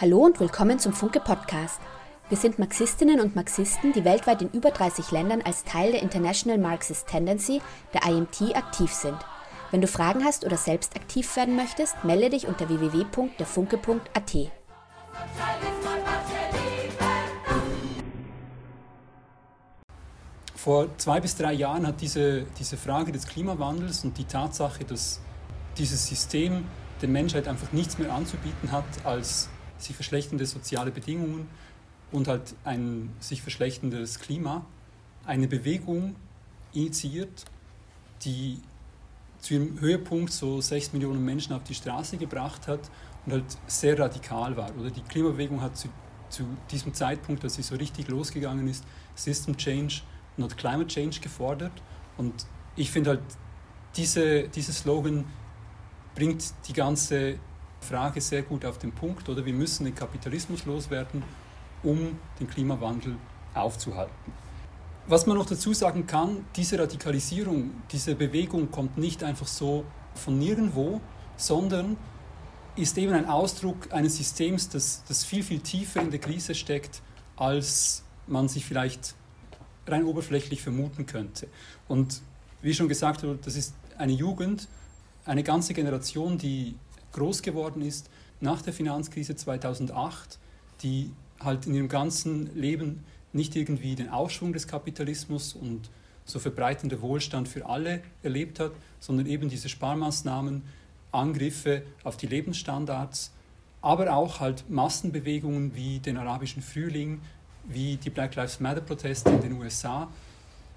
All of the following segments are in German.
Hallo und willkommen zum Funke Podcast. Wir sind Marxistinnen und Marxisten, die weltweit in über 30 Ländern als Teil der International Marxist Tendency, der IMT, aktiv sind. Wenn du Fragen hast oder selbst aktiv werden möchtest, melde dich unter www.derfunke.at. Vor zwei bis drei Jahren hat diese, diese Frage des Klimawandels und die Tatsache, dass dieses System der Menschheit einfach nichts mehr anzubieten hat als sich verschlechternde soziale Bedingungen und halt ein sich verschlechterndes Klima, eine Bewegung initiiert, die zu ihrem Höhepunkt so sechs Millionen Menschen auf die Straße gebracht hat und halt sehr radikal war. Oder die Klimabewegung hat zu, zu diesem Zeitpunkt, als sie so richtig losgegangen ist, System Change, not Climate Change gefordert. Und ich finde halt, diese, dieser Slogan bringt die ganze Frage sehr gut auf den Punkt, oder wir müssen den Kapitalismus loswerden, um den Klimawandel aufzuhalten. Was man noch dazu sagen kann, diese Radikalisierung, diese Bewegung kommt nicht einfach so von nirgendwo, sondern ist eben ein Ausdruck eines Systems, das, das viel, viel tiefer in der Krise steckt, als man sich vielleicht rein oberflächlich vermuten könnte. Und wie schon gesagt wurde, das ist eine Jugend, eine ganze Generation, die groß geworden ist nach der Finanzkrise 2008, die halt in ihrem ganzen Leben nicht irgendwie den Aufschwung des Kapitalismus und so verbreitender Wohlstand für alle erlebt hat, sondern eben diese Sparmaßnahmen, Angriffe auf die Lebensstandards, aber auch halt Massenbewegungen wie den arabischen Frühling, wie die Black Lives Matter-Proteste in den USA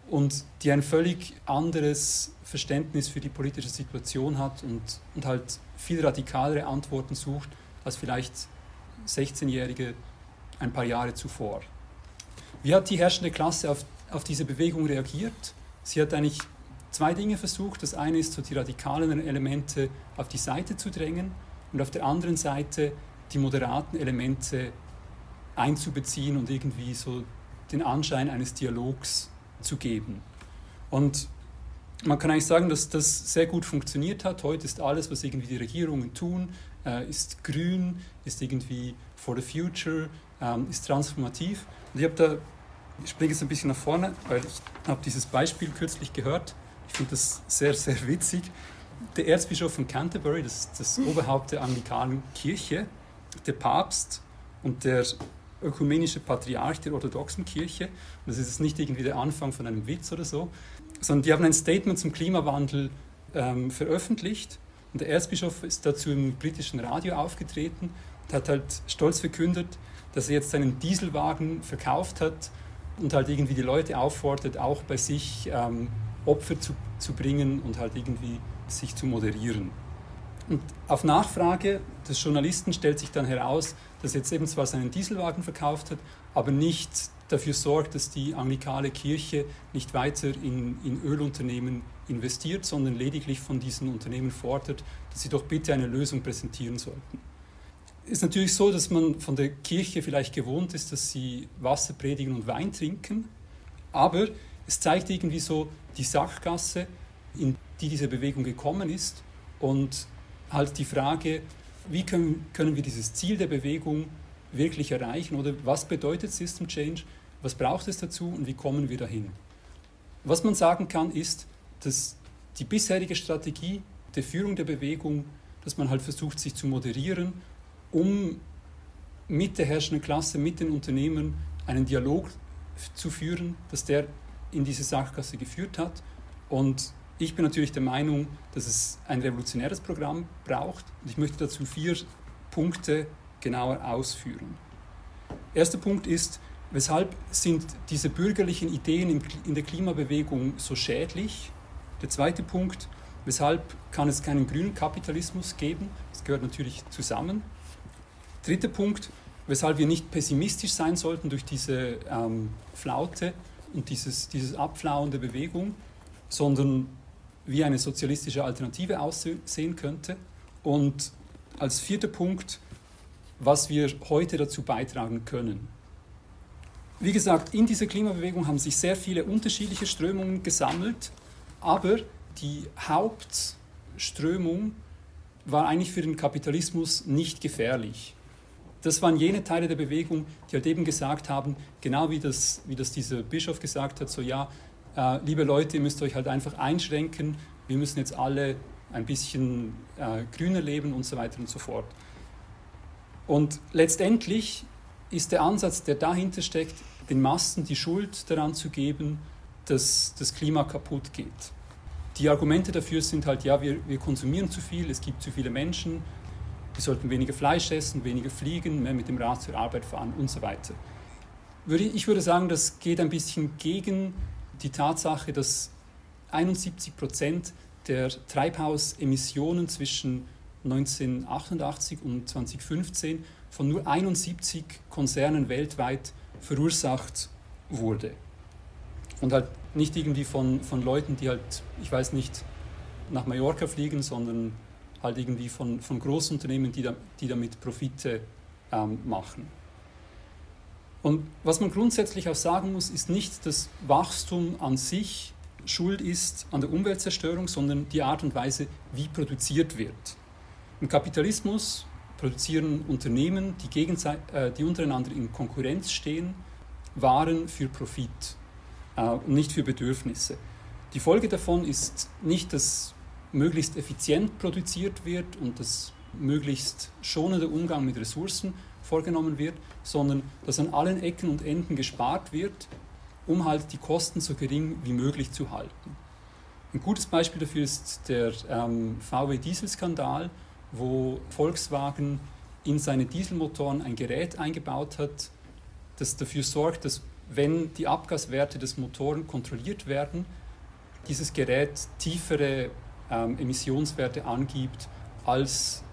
und die ein völlig anderes Verständnis für die politische Situation hat und, und halt viel radikalere Antworten sucht als vielleicht 16-Jährige ein paar Jahre zuvor. Wie hat die herrschende Klasse auf, auf diese Bewegung reagiert? Sie hat eigentlich zwei Dinge versucht. Das eine ist, so die radikalen Elemente auf die Seite zu drängen und auf der anderen Seite die moderaten Elemente einzubeziehen und irgendwie so den Anschein eines Dialogs zu geben. Und man kann eigentlich sagen, dass das sehr gut funktioniert hat. Heute ist alles, was irgendwie die Regierungen tun, äh, ist grün, ist irgendwie for the future, ähm, ist transformativ. Und ich habe da, ich springe jetzt ein bisschen nach vorne, weil ich habe dieses Beispiel kürzlich gehört. Ich finde das sehr, sehr witzig. Der Erzbischof von Canterbury, das ist das Oberhaupt der anglikanen Kirche, der Papst und der ökumenische Patriarch der orthodoxen Kirche. Und das ist nicht irgendwie der Anfang von einem Witz oder so, sondern die haben ein Statement zum Klimawandel ähm, veröffentlicht. Und der Erzbischof ist dazu im britischen Radio aufgetreten und hat halt stolz verkündet, dass er jetzt seinen Dieselwagen verkauft hat und halt irgendwie die Leute auffordert, auch bei sich ähm, Opfer zu, zu bringen und halt irgendwie sich zu moderieren. Und auf Nachfrage des Journalisten stellt sich dann heraus, dass er jetzt eben zwar seinen Dieselwagen verkauft hat, aber nicht dafür sorgt, dass die anglikale Kirche nicht weiter in, in Ölunternehmen investiert, sondern lediglich von diesen Unternehmen fordert, dass sie doch bitte eine Lösung präsentieren sollten. Es ist natürlich so, dass man von der Kirche vielleicht gewohnt ist, dass sie Wasser predigen und Wein trinken, aber es zeigt irgendwie so die Sackgasse, in die diese Bewegung gekommen ist und halt die Frage, wie können, können wir dieses Ziel der Bewegung wirklich erreichen oder was bedeutet System Change, was braucht es dazu und wie kommen wir dahin. Was man sagen kann, ist, dass die bisherige Strategie der Führung der Bewegung, dass man halt versucht, sich zu moderieren, um mit der herrschenden Klasse, mit den Unternehmen einen Dialog zu führen, dass der in diese Sachkasse geführt hat und ich bin natürlich der Meinung, dass es ein revolutionäres Programm braucht und ich möchte dazu vier Punkte genauer ausführen. Erster Punkt ist, weshalb sind diese bürgerlichen Ideen in der Klimabewegung so schädlich? Der zweite Punkt, weshalb kann es keinen grünen Kapitalismus geben? Das gehört natürlich zusammen. Dritter Punkt, weshalb wir nicht pessimistisch sein sollten durch diese ähm, Flaute und dieses, dieses Abflauen der Bewegung, sondern wie eine sozialistische Alternative aussehen könnte. Und als vierter Punkt, was wir heute dazu beitragen können. Wie gesagt, in dieser Klimabewegung haben sich sehr viele unterschiedliche Strömungen gesammelt, aber die Hauptströmung war eigentlich für den Kapitalismus nicht gefährlich. das waren jene Teile der Bewegung, die halt eben gesagt haben, genau wie das, wie das dieser Bischof gesagt hat, so ja, äh, liebe Leute, ihr müsst euch halt einfach einschränken, wir müssen jetzt alle ein bisschen äh, grüner leben und so weiter und so fort. Und letztendlich ist der Ansatz, der dahinter steckt, den Massen die Schuld daran zu geben, dass das Klima kaputt geht. Die Argumente dafür sind halt, ja, wir, wir konsumieren zu viel, es gibt zu viele Menschen, wir sollten weniger Fleisch essen, weniger fliegen, mehr mit dem Rad zur Arbeit fahren und so weiter. Ich würde sagen, das geht ein bisschen gegen die Tatsache, dass 71 Prozent der Treibhausemissionen zwischen 1988 und 2015 von nur 71 Konzernen weltweit verursacht wurde. Und halt nicht irgendwie von, von Leuten, die halt, ich weiß nicht, nach Mallorca fliegen, sondern halt irgendwie von, von Großunternehmen, die, da, die damit Profite ähm, machen. Und was man grundsätzlich auch sagen muss, ist nicht, dass Wachstum an sich schuld ist an der Umweltzerstörung, sondern die Art und Weise, wie produziert wird. Im Kapitalismus produzieren Unternehmen, die, äh, die untereinander in Konkurrenz stehen, Waren für Profit äh, und nicht für Bedürfnisse. Die Folge davon ist nicht, dass möglichst effizient produziert wird und dass möglichst schonender Umgang mit Ressourcen vorgenommen wird, sondern dass an allen Ecken und Enden gespart wird, um halt die Kosten so gering wie möglich zu halten. Ein gutes Beispiel dafür ist der ähm, VW-Dieselskandal, wo Volkswagen in seine Dieselmotoren ein Gerät eingebaut hat, das dafür sorgt, dass wenn die Abgaswerte des Motoren kontrolliert werden, dieses Gerät tiefere ähm, Emissionswerte angibt, als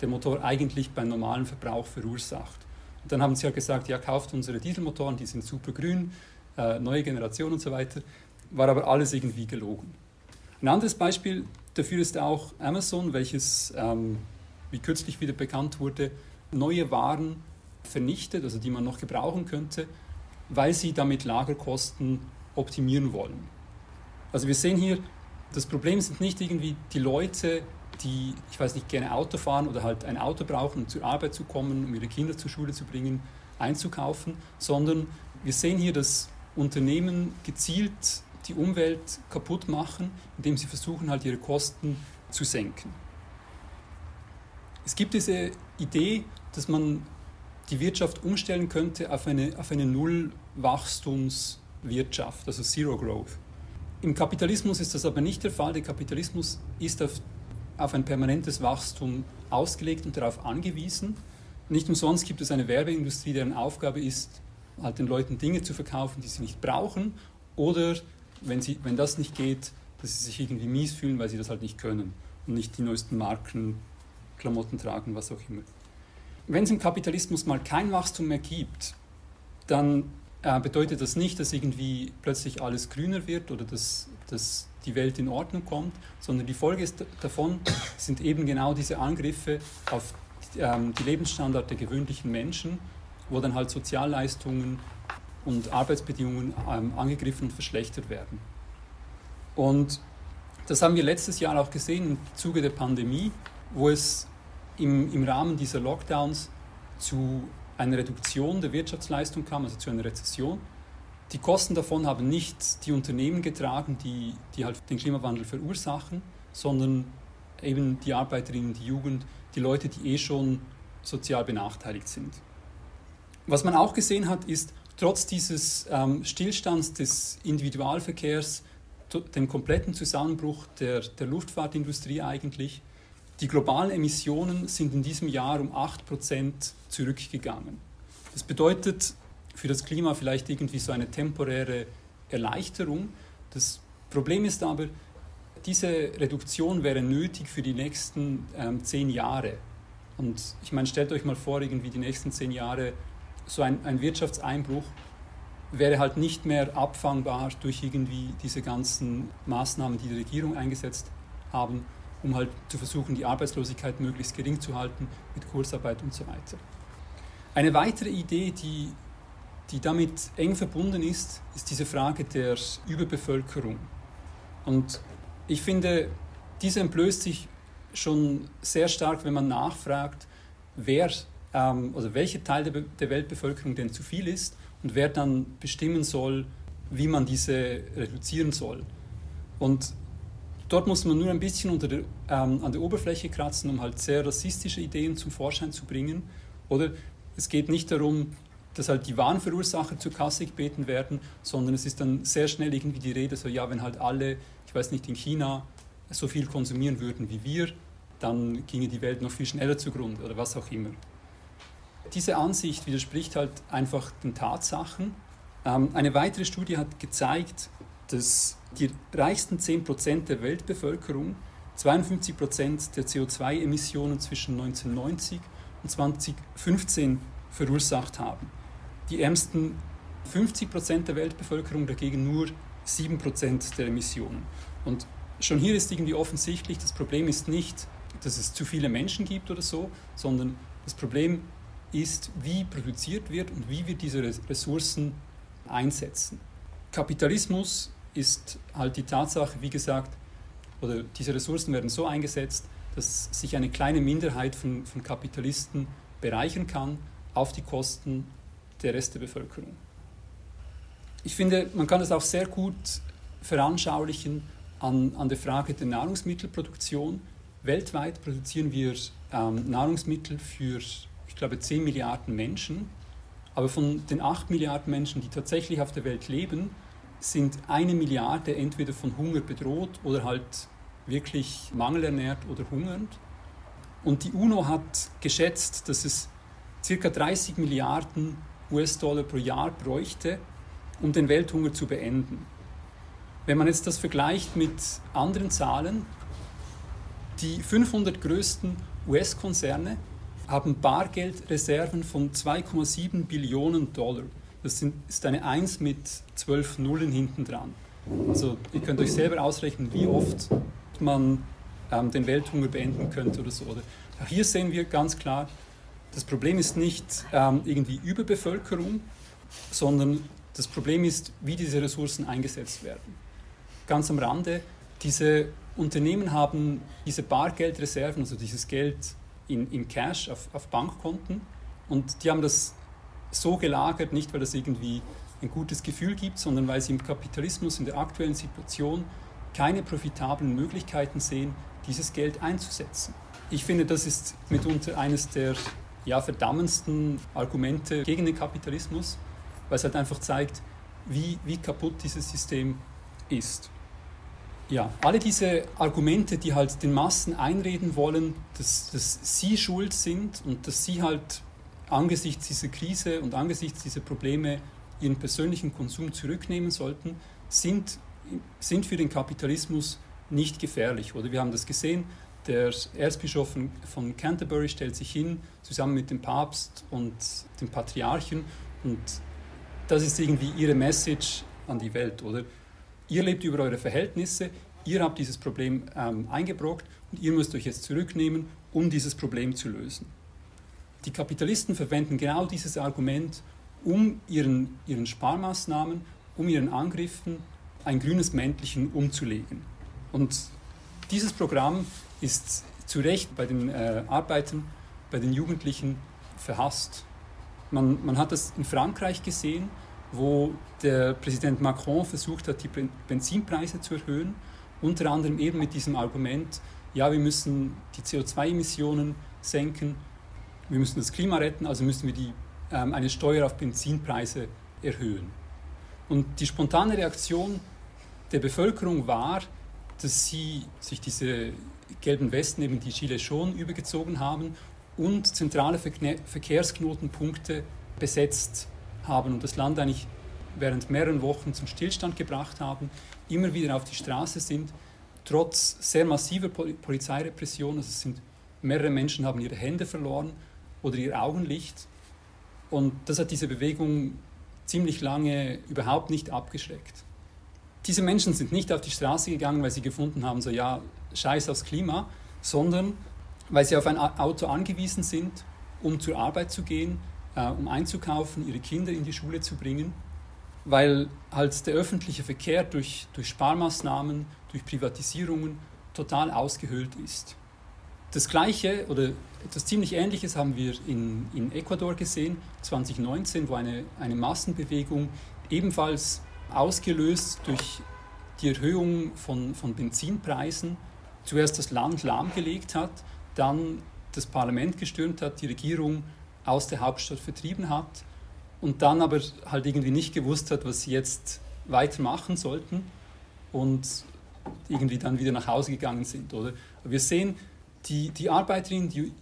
der Motor eigentlich beim normalen Verbrauch verursacht. Und dann haben sie ja gesagt, ja, kauft unsere Dieselmotoren, die sind super grün, äh, neue Generation und so weiter. War aber alles irgendwie gelogen. Ein anderes Beispiel dafür ist auch Amazon, welches, ähm, wie kürzlich wieder bekannt wurde, neue Waren vernichtet, also die man noch gebrauchen könnte, weil sie damit Lagerkosten optimieren wollen. Also wir sehen hier, das Problem sind nicht irgendwie die Leute, die, ich weiß nicht, gerne Auto fahren oder halt ein Auto brauchen, um zur Arbeit zu kommen, um ihre Kinder zur Schule zu bringen, einzukaufen, sondern wir sehen hier, dass Unternehmen gezielt die Umwelt kaputt machen, indem sie versuchen, halt ihre Kosten zu senken. Es gibt diese Idee, dass man die Wirtschaft umstellen könnte auf eine, auf eine Nullwachstumswirtschaft, also Zero Growth. Im Kapitalismus ist das aber nicht der Fall. Der Kapitalismus ist auf, auf ein permanentes Wachstum ausgelegt und darauf angewiesen. Nicht umsonst gibt es eine Werbeindustrie, deren Aufgabe ist, halt den Leuten Dinge zu verkaufen, die sie nicht brauchen oder wenn, sie, wenn das nicht geht, dass sie sich irgendwie mies fühlen, weil sie das halt nicht können und nicht die neuesten Marken, Klamotten tragen, was auch immer. Wenn es im Kapitalismus mal kein Wachstum mehr gibt, dann äh, bedeutet das nicht, dass irgendwie plötzlich alles grüner wird oder dass, dass die Welt in Ordnung kommt, sondern die Folge ist, davon sind eben genau diese Angriffe auf ähm, die Lebensstandard der gewöhnlichen Menschen, wo dann halt Sozialleistungen und Arbeitsbedingungen ähm, angegriffen und verschlechtert werden. Und das haben wir letztes Jahr auch gesehen im Zuge der Pandemie, wo es im, im Rahmen dieser Lockdowns zu eine Reduktion der Wirtschaftsleistung kam, also zu einer Rezession. Die Kosten davon haben nicht die Unternehmen getragen, die, die halt den Klimawandel verursachen, sondern eben die Arbeiterinnen, die Jugend, die Leute, die eh schon sozial benachteiligt sind. Was man auch gesehen hat, ist, trotz dieses ähm, Stillstands des Individualverkehrs, dem kompletten Zusammenbruch der, der Luftfahrtindustrie eigentlich, die globalen Emissionen sind in diesem Jahr um 8% zurückgegangen. Das bedeutet für das Klima vielleicht irgendwie so eine temporäre Erleichterung. Das Problem ist aber, diese Reduktion wäre nötig für die nächsten ähm, zehn Jahre. Und ich meine, stellt euch mal vor, irgendwie die nächsten zehn Jahre, so ein, ein Wirtschaftseinbruch wäre halt nicht mehr abfangbar durch irgendwie diese ganzen Maßnahmen, die die Regierung eingesetzt haben um halt zu versuchen, die Arbeitslosigkeit möglichst gering zu halten mit Kursarbeit und so weiter. Eine weitere Idee, die, die damit eng verbunden ist, ist diese Frage der Überbevölkerung. Und ich finde, diese entblößt sich schon sehr stark, wenn man nachfragt, wer ähm, also welcher Teil der, der Weltbevölkerung denn zu viel ist und wer dann bestimmen soll, wie man diese reduzieren soll. Und dort muss man nur ein bisschen der, ähm, an der Oberfläche kratzen, um halt sehr rassistische Ideen zum Vorschein zu bringen. Oder es geht nicht darum, dass halt die wahren Verursacher zur Kasse gebeten werden, sondern es ist dann sehr schnell irgendwie die Rede, so ja, wenn halt alle, ich weiß nicht, in China so viel konsumieren würden wie wir, dann ginge die Welt noch viel schneller zugrunde oder was auch immer. Diese Ansicht widerspricht halt einfach den Tatsachen. Ähm, eine weitere Studie hat gezeigt, dass die reichsten 10% der Weltbevölkerung 52% der CO2-Emissionen zwischen 1990 und 2015 verursacht haben. Die ärmsten 50% der Weltbevölkerung dagegen nur 7% der Emissionen. Und schon hier ist irgendwie offensichtlich, das Problem ist nicht, dass es zu viele Menschen gibt oder so, sondern das Problem ist, wie produziert wird und wie wir diese Ressourcen einsetzen. Kapitalismus ist halt die Tatsache, wie gesagt, oder diese Ressourcen werden so eingesetzt, dass sich eine kleine Minderheit von, von Kapitalisten bereichern kann auf die Kosten der Rest der Bevölkerung. Ich finde, man kann das auch sehr gut veranschaulichen an, an der Frage der Nahrungsmittelproduktion. Weltweit produzieren wir ähm, Nahrungsmittel für, ich glaube, 10 Milliarden Menschen. Aber von den 8 Milliarden Menschen, die tatsächlich auf der Welt leben, sind eine Milliarde entweder von Hunger bedroht oder halt wirklich mangelernährt oder hungernd. Und die UNO hat geschätzt, dass es ca. 30 Milliarden US-Dollar pro Jahr bräuchte, um den Welthunger zu beenden. Wenn man jetzt das vergleicht mit anderen Zahlen, die 500 größten US-Konzerne haben Bargeldreserven von 2,7 Billionen Dollar. Das ist eine 1 mit 12 Nullen hinten dran. Also ihr könnt euch selber ausrechnen, wie oft man ähm, den Welthunger beenden könnte oder so. Oder hier sehen wir ganz klar, das Problem ist nicht ähm, irgendwie Überbevölkerung, sondern das Problem ist, wie diese Ressourcen eingesetzt werden. Ganz am Rande, diese Unternehmen haben diese Bargeldreserven, also dieses Geld in, in Cash auf, auf Bankkonten und die haben das so gelagert, nicht weil das irgendwie ein gutes Gefühl gibt, sondern weil sie im Kapitalismus in der aktuellen Situation keine profitablen Möglichkeiten sehen, dieses Geld einzusetzen. Ich finde, das ist mitunter eines der ja, verdammendsten Argumente gegen den Kapitalismus, weil es halt einfach zeigt, wie, wie kaputt dieses System ist. Ja, alle diese Argumente, die halt den Massen einreden wollen, dass, dass sie schuld sind und dass sie halt angesichts dieser Krise und angesichts dieser Probleme ihren persönlichen Konsum zurücknehmen sollten, sind, sind für den Kapitalismus nicht gefährlich. Oder wir haben das gesehen, der Erzbischof von Canterbury stellt sich hin, zusammen mit dem Papst und dem Patriarchen und das ist irgendwie ihre Message an die Welt, oder? Ihr lebt über eure Verhältnisse, ihr habt dieses Problem ähm, eingebrockt und ihr müsst euch jetzt zurücknehmen, um dieses Problem zu lösen. Die Kapitalisten verwenden genau dieses Argument, um ihren, ihren Sparmaßnahmen, um ihren Angriffen ein grünes Mäntelchen umzulegen. Und dieses Programm ist zu Recht bei den äh, Arbeitern, bei den Jugendlichen verhasst. Man, man hat das in Frankreich gesehen, wo der Präsident Macron versucht hat, die Benzinpreise zu erhöhen, unter anderem eben mit diesem Argument, ja, wir müssen die CO2-Emissionen senken, wir müssen das Klima retten, also müssen wir die, ähm, eine Steuer auf Benzinpreise erhöhen. Und die spontane Reaktion der Bevölkerung war, dass sie sich diese gelben Westen, eben die Gilets schon übergezogen haben und zentrale Verkehrsknotenpunkte besetzt haben und das Land eigentlich während mehreren Wochen zum Stillstand gebracht haben, immer wieder auf die Straße sind, trotz sehr massiver Polizeirepression. Also es sind mehrere Menschen haben ihre Hände verloren oder ihr Augenlicht. Und das hat diese Bewegung ziemlich lange überhaupt nicht abgeschreckt. Diese Menschen sind nicht auf die Straße gegangen, weil sie gefunden haben, so ja, scheiß aufs Klima, sondern weil sie auf ein Auto angewiesen sind, um zur Arbeit zu gehen, äh, um einzukaufen, ihre Kinder in die Schule zu bringen, weil halt der öffentliche Verkehr durch, durch Sparmaßnahmen, durch Privatisierungen total ausgehöhlt ist. Das Gleiche oder Etwas ziemlich Ähnliches haben wir in, in Ecuador gesehen, 2019, wo eine, eine Massenbewegung ebenfalls ausgelöst durch die Erhöhung von, von Benzinpreisen zuerst das Land lahmgelegt hat, dann das Parlament gestürmt hat, die Regierung aus der Hauptstadt vertrieben hat und dann aber halt irgendwie nicht gewusst hat, was sie jetzt weitermachen sollten und irgendwie dann wieder nach Hause gegangen sind. Oder? wir sehen, die, die Arbeiterinnen, die,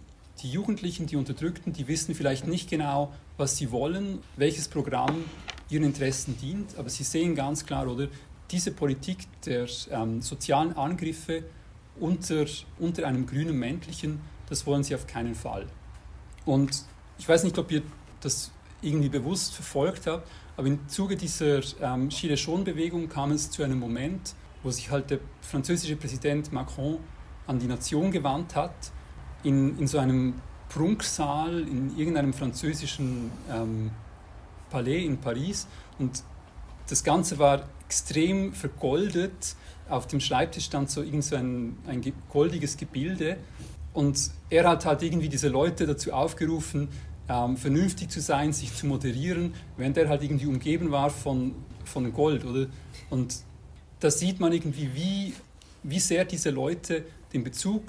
die Jugendlichen, die Unterdrückten, die wissen vielleicht nicht genau, was sie wollen, welches Programm ihren Interessen dient, aber sie sehen ganz klar, oder, diese Politik der ähm, sozialen Angriffe unter, unter einem grünen Männlichen, das wollen sie auf keinen Fall. Und ich weiß nicht, ob ihr das irgendwie bewusst verfolgt habt, aber im Zuge dieser ähm, Gilets Jaune-Bewegung kam es zu einem Moment, wo sich halt der französische Präsident Macron an die Nation gewandt hat, in, in so einem Prunksaal in irgendeinem französischen ähm, Palais in Paris. Und das Ganze war extrem vergoldet. Auf dem Schreibtisch stand so irgend so ein, ein goldiges Gebilde. Und er hat halt irgendwie diese Leute dazu aufgerufen, ähm, vernünftig zu sein, sich zu moderieren, während er halt irgendwie umgeben war von, von Gold. Oder? Und da sieht man irgendwie, wie, wie sehr diese Leute den Bezug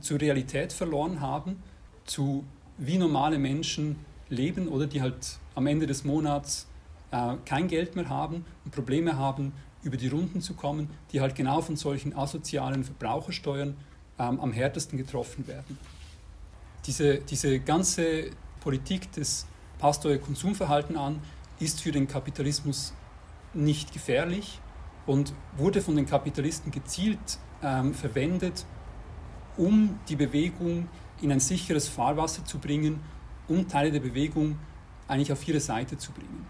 zur Realität verloren haben, zu wie normale Menschen leben oder die halt am Ende des Monats äh, kein Geld mehr haben und Probleme haben, über die Runden zu kommen, die halt genau von solchen asozialen Verbrauchersteuern ähm, am härtesten getroffen werden. Diese, diese ganze Politik des passt euer Konsumverhalten an, ist für den Kapitalismus nicht gefährlich und wurde von den Kapitalisten gezielt ähm, verwendet, um die Bewegung in ein sicheres Fahrwasser zu bringen, um Teile der Bewegung eigentlich auf ihre Seite zu bringen.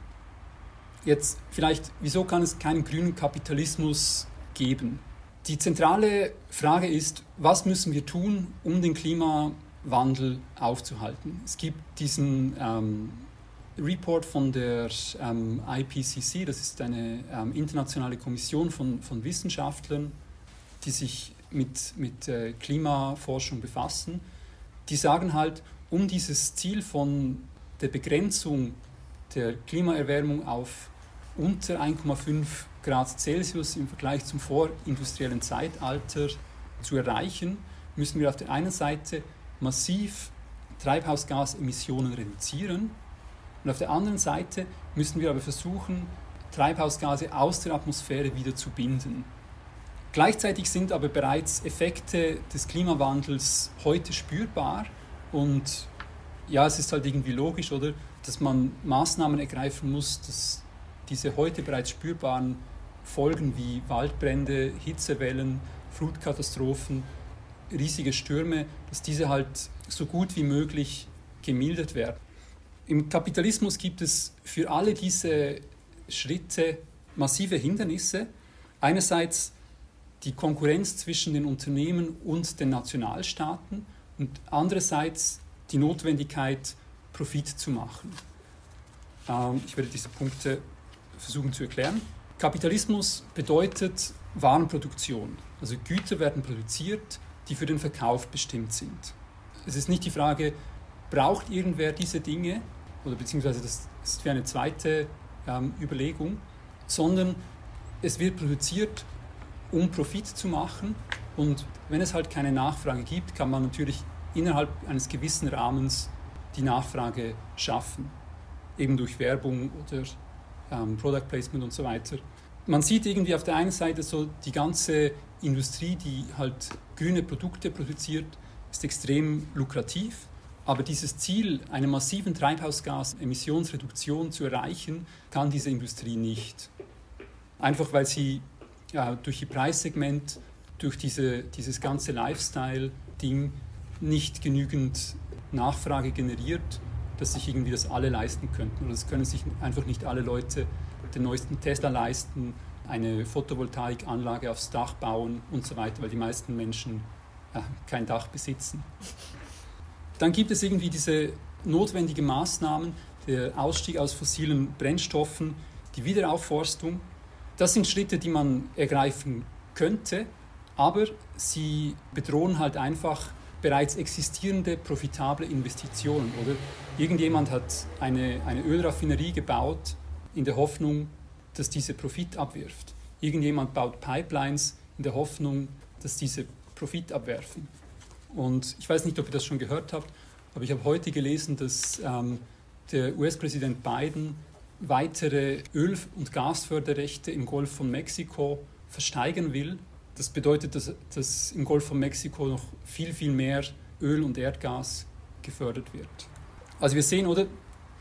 Jetzt vielleicht, wieso kann es keinen grünen Kapitalismus geben? Die zentrale Frage ist, was müssen wir tun, um den Klimawandel aufzuhalten? Es gibt diesen ähm, Report von der ähm, IPCC, das ist eine ähm, internationale Kommission von, von Wissenschaftlern, die sich mit, mit äh, Klimaforschung befassen, die sagen halt, um dieses Ziel von der Begrenzung der Klimaerwärmung auf unter 1,5 Grad Celsius im Vergleich zum vorindustriellen Zeitalter zu erreichen, müssen wir auf der einen Seite massiv Treibhausgasemissionen reduzieren und auf der anderen Seite müssen wir aber versuchen, Treibhausgase aus der Atmosphäre wieder zu binden. Gleichzeitig sind aber bereits Effekte des Klimawandels heute spürbar und ja, es ist halt irgendwie logisch, oder, dass man Maßnahmen ergreifen muss, dass diese heute bereits spürbaren Folgen wie Waldbrände, Hitzewellen, Flutkatastrophen, riesige Stürme, dass diese halt so gut wie möglich gemildert werden. Im Kapitalismus gibt es für alle diese Schritte massive Hindernisse. Einerseits die Konkurrenz zwischen den Unternehmen und den Nationalstaaten und andererseits die Notwendigkeit, Profit zu machen. Ähm, ich werde diese Punkte versuchen zu erklären. Kapitalismus bedeutet Warenproduktion. Also Güter werden produziert, die für den Verkauf bestimmt sind. Es ist nicht die Frage, braucht irgendwer diese Dinge, oder beziehungsweise das ist für eine zweite ähm, Überlegung, sondern es wird produziert um Profit zu machen. Und wenn es halt keine Nachfrage gibt, kann man natürlich innerhalb eines gewissen Rahmens die Nachfrage schaffen, eben durch Werbung oder ähm, Product Placement und so weiter. Man sieht irgendwie auf der einen Seite so die ganze Industrie, die halt grüne Produkte produziert, ist extrem lukrativ, aber dieses Ziel, eine massiven Treibhausgasemissionsreduktion zu erreichen, kann diese Industrie nicht. Einfach weil sie ja, durch ihr Preissegment, durch diese, dieses ganze Lifestyle-Ding nicht genügend Nachfrage generiert, dass sich irgendwie das alle leisten könnten. Oder es können sich einfach nicht alle Leute den neuesten Tesla leisten, eine Photovoltaikanlage aufs Dach bauen und so weiter, weil die meisten Menschen äh, kein Dach besitzen. Dann gibt es irgendwie diese notwendigen Maßnahmen, der Ausstieg aus fossilen Brennstoffen, die Wiederaufforstung, das sind Schritte, die man ergreifen könnte, aber sie bedrohen halt einfach bereits existierende profitable Investitionen, oder? Irgendjemand hat eine, eine Ölraffinerie gebaut in der Hoffnung, dass diese Profit abwirft. Irgendjemand baut Pipelines in der Hoffnung, dass diese Profit abwerfen. Und ich weiß nicht, ob ihr das schon gehört habt, aber ich habe heute gelesen, dass ähm, der US-Präsident Biden weitere Öl- und Gasförderrechte im Golf von Mexiko versteigern will. Das bedeutet, dass, dass im Golf von Mexiko noch viel, viel mehr Öl und Erdgas gefördert wird. Also wir sehen, oder,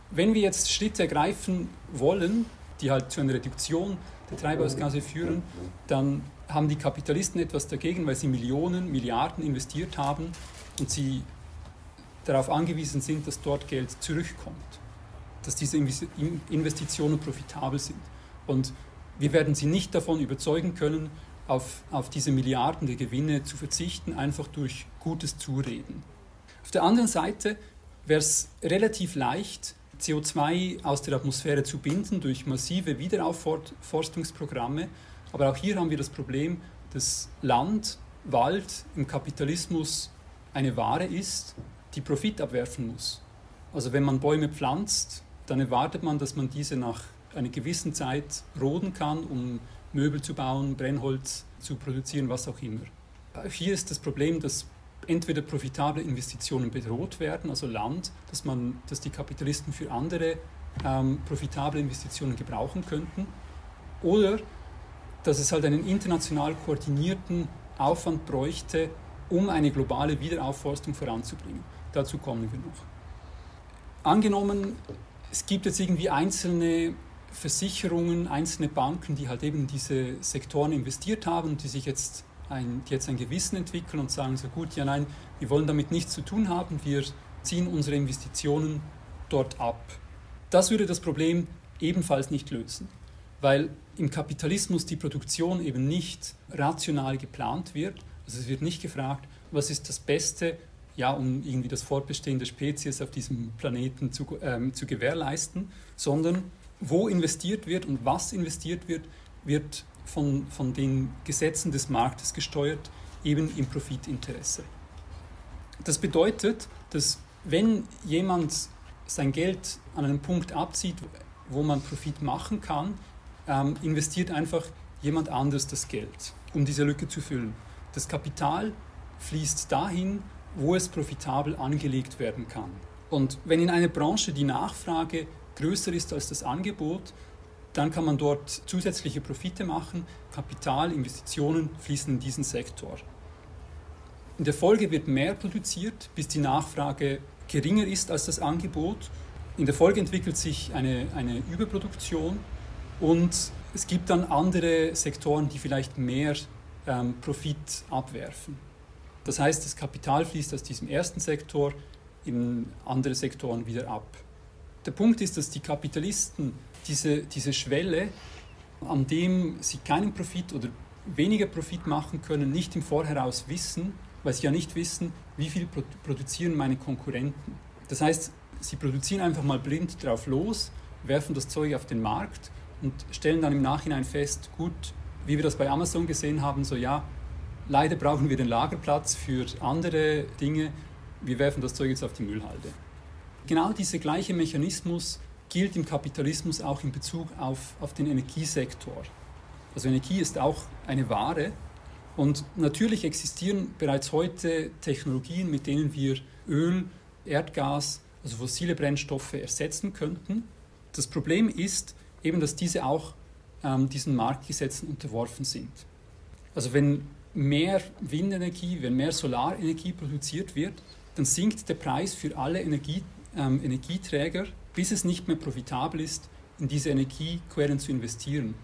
wenn wir jetzt Schritte ergreifen wollen, die halt zu einer Reduktion der Treibhausgase führen, dann haben die Kapitalisten etwas dagegen, weil sie Millionen, Milliarden investiert haben und sie darauf angewiesen sind, dass dort Geld zurückkommt, dass diese Investitionen profitabel sind. Und wir werden sie nicht davon überzeugen können, auf, auf diese Milliarden der Gewinne zu verzichten, einfach durch gutes Zureden. Auf der anderen Seite wäre es relativ leicht, CO2 aus der Atmosphäre zu binden durch massive Wiederaufforstungsprogramme. Aber auch hier haben wir das Problem, dass Land, Wald im Kapitalismus eine Ware ist, die Profit abwerfen muss. Also wenn man Bäume pflanzt, dann erwartet man, dass man diese nach einer gewissen Zeit roden kann, um Möbel zu bauen, Brennholz zu produzieren, was auch immer. Hier ist das Problem, dass entweder profitable Investitionen bedroht werden, also Land, dass, man, dass die Kapitalisten für andere ähm, profitable Investitionen gebrauchen könnten, oder dass es halt einen international koordinierten Aufwand bräuchte, um eine globale Wiederaufforstung voranzubringen. Dazu kommen wir noch. Angenommen, es gibt jetzt irgendwie einzelne Versicherungen, einzelne Banken, die halt eben diese Sektoren investiert haben die sich jetzt ein, die jetzt ein Gewissen entwickeln und sagen so gut, ja nein, wir wollen damit nichts zu tun haben, wir ziehen unsere Investitionen dort ab. Das würde das Problem ebenfalls nicht lösen, weil im Kapitalismus die Produktion eben nicht rational geplant wird. Also es wird nicht gefragt, was ist das Beste, ja, um irgendwie das Fortbestehen der Spezies auf diesem Planeten zu, ähm, zu gewährleisten, sondern wo investiert wird und was investiert wird, wird von, von den Gesetzen des Marktes gesteuert, eben im Profitinteresse. Das bedeutet, dass wenn jemand sein Geld an einem Punkt abzieht, wo man Profit machen kann, ähm, investiert einfach jemand anders das Geld, um diese Lücke zu füllen. Das Kapital fließt dahin, wo es profitabel angelegt werden kann. Und wenn in einer Branche die Nachfrage größer ist als das Angebot, dann kann man dort zusätzliche Profite machen. Kapital, Investitionen fließen in diesen Sektor. In der Folge wird mehr produziert, bis die Nachfrage geringer ist als das Angebot. In der Folge entwickelt sich eine, eine Überproduktion und es gibt dann andere Sektoren, die vielleicht mehr ähm, Profit abwerfen. Das heißt, das Kapital fließt aus diesem ersten Sektor in andere Sektoren wieder ab. Der Punkt ist, dass die Kapitalisten diese, diese Schwelle, an dem sie keinen Profit oder weniger Profit machen können, nicht im Vorheraus wissen, weil sie ja nicht wissen, wie viel produzieren meine Konkurrenten. Das heißt, sie produzieren einfach mal blind drauf los, werfen das Zeug auf den Markt und stellen dann im Nachhinein fest, gut, wie wir das bei Amazon gesehen haben, so ja, leider brauchen wir den Lagerplatz für andere Dinge, wir werfen das Zeug jetzt auf die Müllhalde. Genau dieser gleiche Mechanismus gilt im Kapitalismus auch in Bezug auf, auf den Energiesektor. Also Energie ist auch eine Ware und natürlich existieren bereits heute Technologien, mit denen wir Öl, Erdgas, also fossile Brennstoffe ersetzen könnten. Das Problem ist eben, dass diese auch ähm, diesen Marktgesetzen unterworfen sind. Also wenn mehr Windenergie, wenn mehr Solarenergie produziert wird, dann sinkt der Preis für alle Energie, ähm, Energieträger, bis es nicht mehr profitabel ist, in diese Energiequellen zu investieren.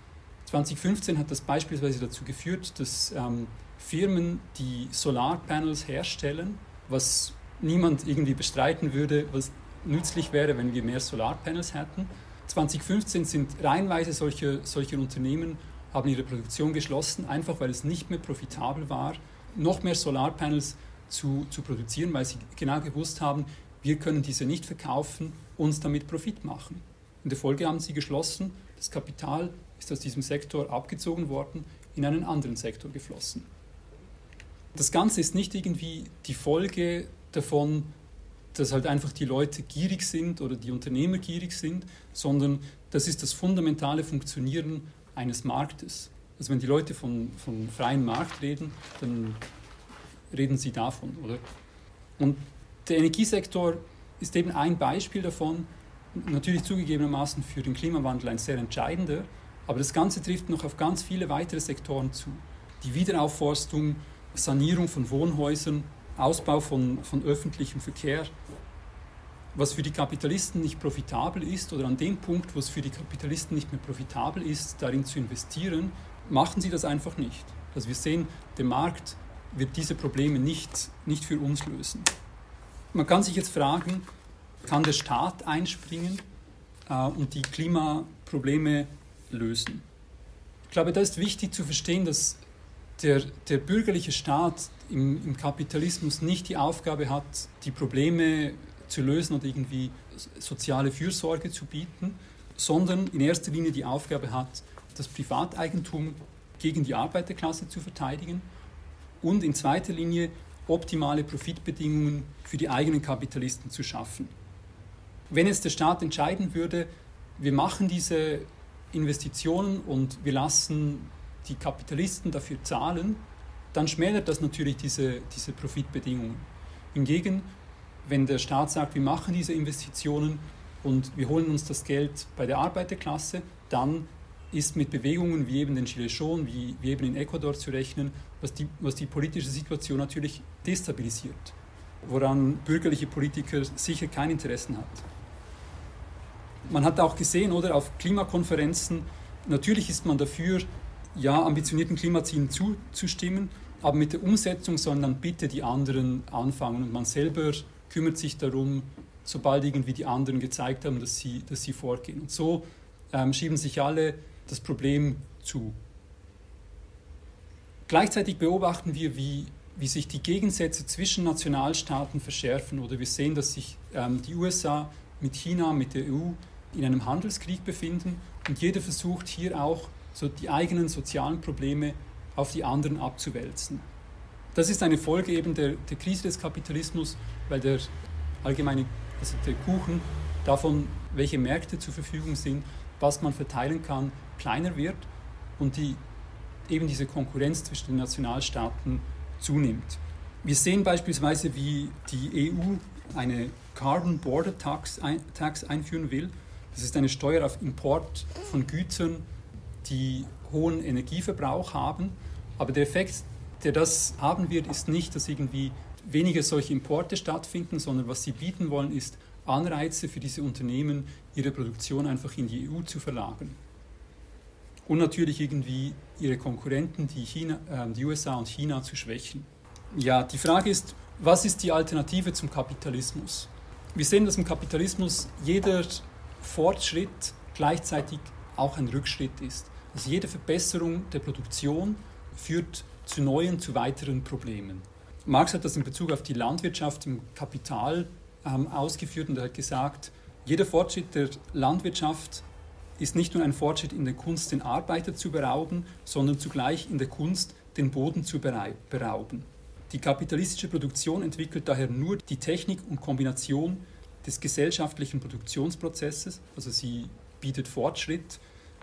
2015 hat das beispielsweise dazu geführt, dass ähm, Firmen, die Solarpanels herstellen, was niemand irgendwie bestreiten würde, was nützlich wäre, wenn wir mehr Solarpanels hätten. 2015 sind reihenweise solche, solche Unternehmen haben ihre Produktion geschlossen, einfach weil es nicht mehr profitabel war, noch mehr Solarpanels zu, zu produzieren, weil sie genau gewusst haben, wir können diese nicht verkaufen, uns damit Profit machen. In der Folge haben sie geschlossen, das Kapital ist aus diesem Sektor abgezogen worden, in einen anderen Sektor geflossen. Das Ganze ist nicht irgendwie die Folge davon, dass halt einfach die Leute gierig sind oder die Unternehmer gierig sind, sondern das ist das fundamentale Funktionieren eines Marktes. Also wenn die Leute von, von freiem Markt reden, dann reden sie davon, oder? Und der Energiesektor ist eben ein Beispiel davon, natürlich zugegebenermaßen für den Klimawandel ein sehr entscheidender, aber das Ganze trifft noch auf ganz viele weitere Sektoren zu. Die Wiederaufforstung, Sanierung von Wohnhäusern, Ausbau von, von öffentlichem Verkehr, was für die Kapitalisten nicht profitabel ist oder an dem Punkt, wo es für die Kapitalisten nicht mehr profitabel ist, darin zu investieren, machen sie das einfach nicht. Also wir sehen, der Markt wird diese Probleme nicht, nicht für uns lösen. Man kann sich jetzt fragen, kann der Staat einspringen äh, und die Klimaprobleme lösen? Ich glaube, da ist wichtig zu verstehen, dass der, der bürgerliche Staat im, im Kapitalismus nicht die Aufgabe hat, die Probleme zu lösen oder irgendwie soziale Fürsorge zu bieten, sondern in erster Linie die Aufgabe hat, das Privateigentum gegen die Arbeiterklasse zu verteidigen und in zweiter Linie optimale Profitbedingungen für die eigenen Kapitalisten zu schaffen. Wenn jetzt der Staat entscheiden würde, wir machen diese Investitionen und wir lassen die Kapitalisten dafür zahlen, dann schmälert das natürlich diese, diese Profitbedingungen. Hingegen, wenn der Staat sagt, wir machen diese Investitionen und wir holen uns das Geld bei der Arbeiterklasse, dann ist mit Bewegungen wie eben den jaunes, wie, wie eben in Ecuador zu rechnen, was die, was die politische Situation natürlich destabilisiert, woran bürgerliche Politiker sicher kein Interesse hat. Man hat auch gesehen, oder auf Klimakonferenzen, natürlich ist man dafür, ja, ambitionierten Klimazielen zuzustimmen, aber mit der Umsetzung sollen dann bitte die anderen anfangen und man selber kümmert sich darum, sobald irgendwie die anderen gezeigt haben, dass sie, dass sie vorgehen. Und so ähm, schieben sich alle das Problem zu. Gleichzeitig beobachten wir, wie, wie sich die Gegensätze zwischen Nationalstaaten verschärfen oder wir sehen, dass sich ähm, die USA mit China, mit der EU in einem Handelskrieg befinden und jeder versucht hier auch so die eigenen sozialen Probleme auf die anderen abzuwälzen. Das ist eine Folge eben der, der Krise des Kapitalismus, weil der allgemeine, also der Kuchen davon, welche Märkte zur Verfügung sind, was man verteilen kann, kleiner wird und die, eben diese Konkurrenz zwischen den Nationalstaaten zunimmt. Wir sehen beispielsweise, wie die EU eine Carbon Border Tax, Tax einführen will. Das ist eine Steuer auf Import von Gütern, die hohen Energieverbrauch haben. Aber der Effekt, der das haben wird, ist nicht, dass irgendwie weniger solche Importe stattfinden, sondern was sie bieten wollen, ist Anreize für diese Unternehmen, ihre Produktion einfach in die EU zu verlagern. Und natürlich irgendwie ihre Konkurrenten, die, China, äh, die USA und China, zu schwächen. Ja, die Frage ist, was ist die Alternative zum Kapitalismus? Wir sehen, dass im Kapitalismus jeder Fortschritt gleichzeitig auch ein Rückschritt ist. Also jede Verbesserung der Produktion führt zu neuen, zu weiteren Problemen. Marx hat das in Bezug auf die Landwirtschaft im Kapital ähm, ausgeführt und er hat gesagt, jeder Fortschritt der Landwirtschaft ist nicht nur ein Fortschritt in der Kunst, den Arbeiter zu berauben, sondern zugleich in der Kunst, den Boden zu berauben. Die kapitalistische Produktion entwickelt daher nur die Technik und Kombination des gesellschaftlichen Produktionsprozesses, also sie bietet Fortschritt,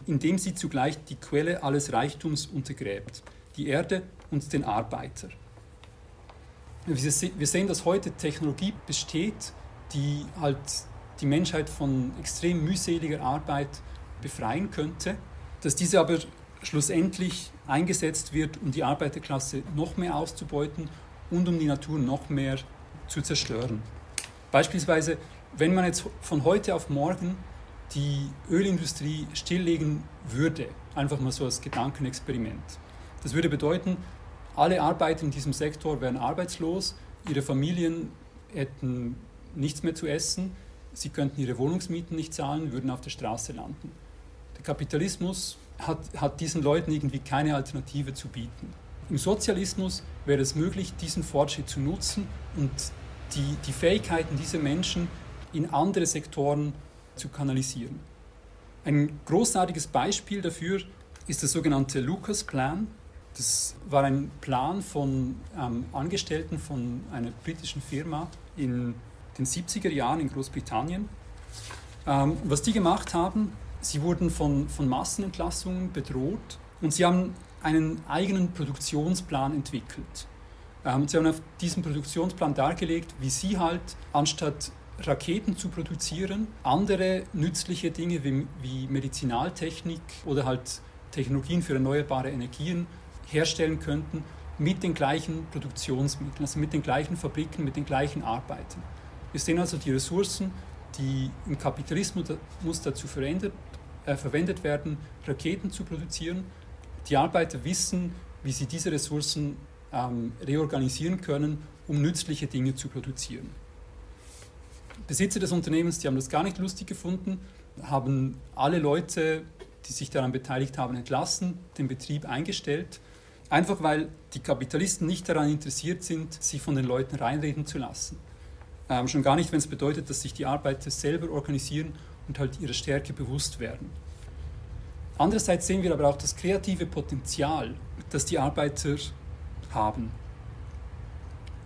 indem sie zugleich die Quelle alles Reichtums untergräbt, die Erde und den Arbeiter. Wir sehen, dass heute Technologie besteht, die halt die Menschheit von extrem mühseliger Arbeit befreien könnte, dass diese aber schlussendlich eingesetzt wird, um die Arbeiterklasse noch mehr auszubeuten und um die Natur noch mehr zu zerstören. Beispielsweise, wenn man jetzt von heute auf morgen die Ölindustrie stilllegen würde, einfach mal so als Gedankenexperiment. Das würde bedeuten, alle Arbeiter in diesem Sektor wären arbeitslos, ihre Familien hätten nichts mehr zu essen, sie könnten ihre Wohnungsmieten nicht zahlen, würden auf der Straße landen. Der Kapitalismus hat, hat diesen Leuten irgendwie keine Alternative zu bieten. Im Sozialismus wäre es möglich, diesen Fortschritt zu nutzen und die, die Fähigkeiten dieser Menschen in andere Sektoren zu kanalisieren. Ein großartiges Beispiel dafür ist der sogenannte Lucas-Plan. Das war ein Plan von ähm, Angestellten von einer britischen Firma in den 70er Jahren in Großbritannien. Ähm, was die gemacht haben, sie wurden von, von Massenentlassungen bedroht und sie haben einen eigenen Produktionsplan entwickelt. Ähm, sie haben auf diesem Produktionsplan dargelegt, wie sie halt anstatt Raketen zu produzieren, andere nützliche Dinge wie, wie Medizinaltechnik oder halt Technologien für erneuerbare Energien herstellen könnten mit den gleichen Produktionsmitteln, also mit den gleichen Fabriken, mit den gleichen Arbeitern. Wir sehen also die Ressourcen, die im Kapitalismus dazu verwendet, äh, verwendet werden, Raketen zu produzieren. Die Arbeiter wissen, wie sie diese Ressourcen ähm, reorganisieren können, um nützliche Dinge zu produzieren. Besitzer des Unternehmens, die haben das gar nicht lustig gefunden, haben alle Leute, die sich daran beteiligt haben, entlassen, den Betrieb eingestellt, einfach weil die Kapitalisten nicht daran interessiert sind, sich von den Leuten reinreden zu lassen. Ähm, schon gar nicht, wenn es bedeutet, dass sich die Arbeiter selber organisieren und halt ihrer Stärke bewusst werden. Andererseits sehen wir aber auch das kreative Potenzial, das die Arbeiter haben.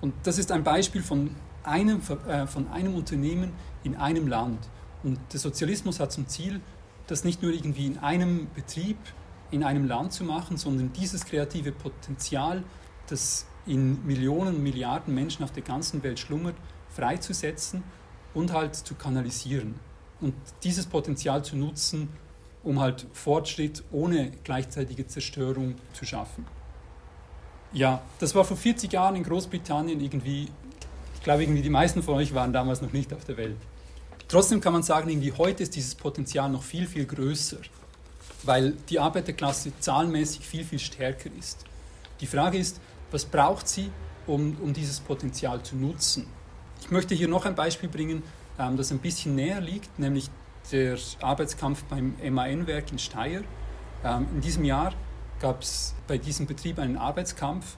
Und das ist ein Beispiel von einem, äh, von einem Unternehmen in einem Land. Und der Sozialismus hat zum Ziel, das nicht nur irgendwie in einem Betrieb, in einem Land zu machen, sondern dieses kreative Potenzial, das in Millionen, Milliarden Menschen auf der ganzen Welt schlummert, freizusetzen und halt zu kanalisieren. Und dieses Potenzial zu nutzen, um halt Fortschritt ohne gleichzeitige Zerstörung zu schaffen. Ja, das war vor 40 Jahren in Großbritannien irgendwie, ich glaube irgendwie die meisten von euch waren damals noch nicht auf der Welt. Trotzdem kann man sagen, irgendwie heute ist dieses Potenzial noch viel, viel größer, weil die Arbeiterklasse zahlenmäßig viel, viel stärker ist. Die Frage ist, was braucht sie, um, um dieses Potenzial zu nutzen? Ich möchte hier noch ein Beispiel bringen, ähm, das ein bisschen näher liegt, nämlich der Arbeitskampf beim MAN-Werk in Steyr. Ähm, in diesem Jahr gab es bei diesem Betrieb einen Arbeitskampf,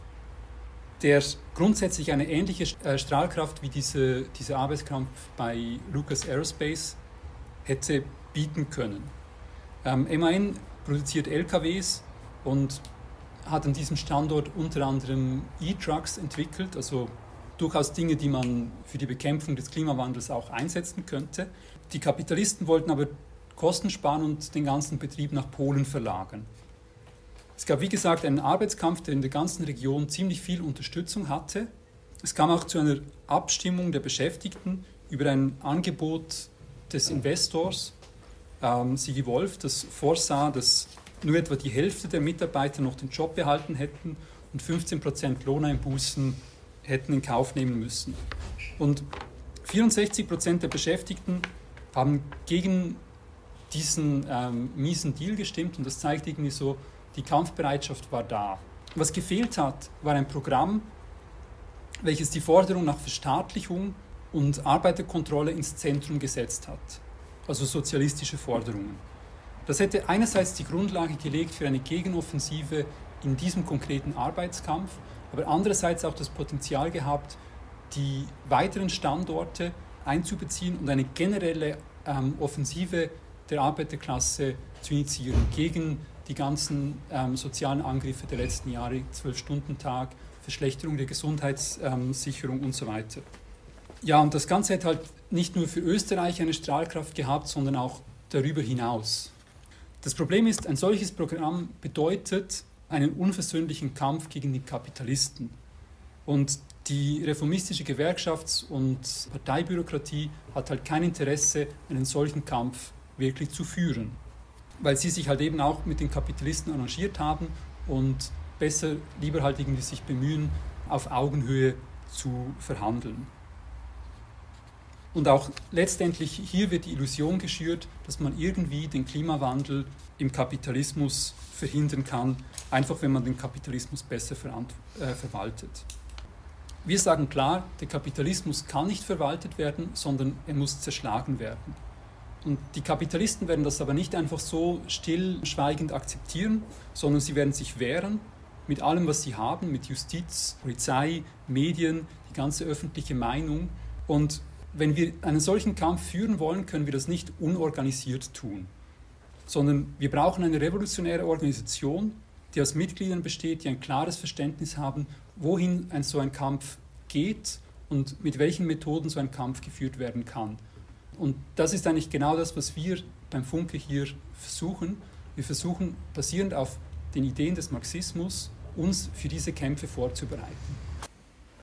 der grundsätzlich eine ähnliche äh, Strahlkraft wie diese, dieser Arbeitskampf bei Lucas Aerospace hätte bieten können. Ähm, MAN produziert LKWs und hat an diesem Standort unter anderem E-Trucks entwickelt, also durchaus Dinge, die man für die Bekämpfung des Klimawandels auch einsetzen könnte. Die Kapitalisten wollten aber Kosten sparen und den ganzen Betrieb nach Polen verlagern. Es gab, wie gesagt, einen Arbeitskampf, der in der ganzen Region ziemlich viel Unterstützung hatte. Es kam auch zu einer Abstimmung der Beschäftigten über ein Angebot des Investors, ähm, Sigi Wolf, das vorsah, dass nur etwa die Hälfte der Mitarbeiter noch den Job behalten hätten und 15 Prozent Lohneinbußen hätten in Kauf nehmen müssen. Und 64 Prozent der Beschäftigten haben gegen diesen ähm, miesen Deal gestimmt und das zeigt irgendwie so, die Kampfbereitschaft war da. Was gefehlt hat, war ein Programm, welches die Forderung nach Verstaatlichung und Arbeiterkontrolle ins Zentrum gesetzt hat, also sozialistische Forderungen. Das hätte einerseits die Grundlage gelegt für eine Gegenoffensive in diesem konkreten Arbeitskampf, aber andererseits auch das Potenzial gehabt, die weiteren Standorte einzubeziehen und eine generelle ähm, Offensive der Arbeiterklasse zu initiieren gegen die ganzen ähm, sozialen Angriffe der letzten Jahre, Zwölf-Stunden-Tag, Verschlechterung der Gesundheitssicherung und so weiter. Ja, und das Ganze hat halt nicht nur für Österreich eine Strahlkraft gehabt, sondern auch darüber hinaus. Das Problem ist, ein solches Programm bedeutet einen unversöhnlichen Kampf gegen die Kapitalisten. Und die reformistische Gewerkschafts- und Parteibürokratie hat halt kein Interesse, einen solchen Kampf wirklich zu führen, weil sie sich halt eben auch mit den Kapitalisten arrangiert haben und besser lieber halt irgendwie sich bemühen, auf Augenhöhe zu verhandeln. Und auch letztendlich hier wird die Illusion geschürt, dass man irgendwie den Klimawandel im Kapitalismus verhindern kann, einfach wenn man den Kapitalismus besser äh, verwaltet. Wir sagen klar, der Kapitalismus kann nicht verwaltet werden, sondern er muss zerschlagen werden. Und die Kapitalisten werden das aber nicht einfach so stillschweigend akzeptieren, sondern sie werden sich wehren mit allem, was sie haben, mit Justiz, Polizei, Medien, die ganze öffentliche Meinung. Und wenn wir einen solchen Kampf führen wollen, können wir das nicht unorganisiert tun, sondern wir brauchen eine revolutionäre Organisation, die aus Mitgliedern besteht, die ein klares Verständnis haben, wohin ein so ein Kampf geht und mit welchen Methoden so ein Kampf geführt werden kann. Und das ist eigentlich genau das, was wir beim Funke hier versuchen. Wir versuchen, basierend auf den Ideen des Marxismus, uns für diese Kämpfe vorzubereiten.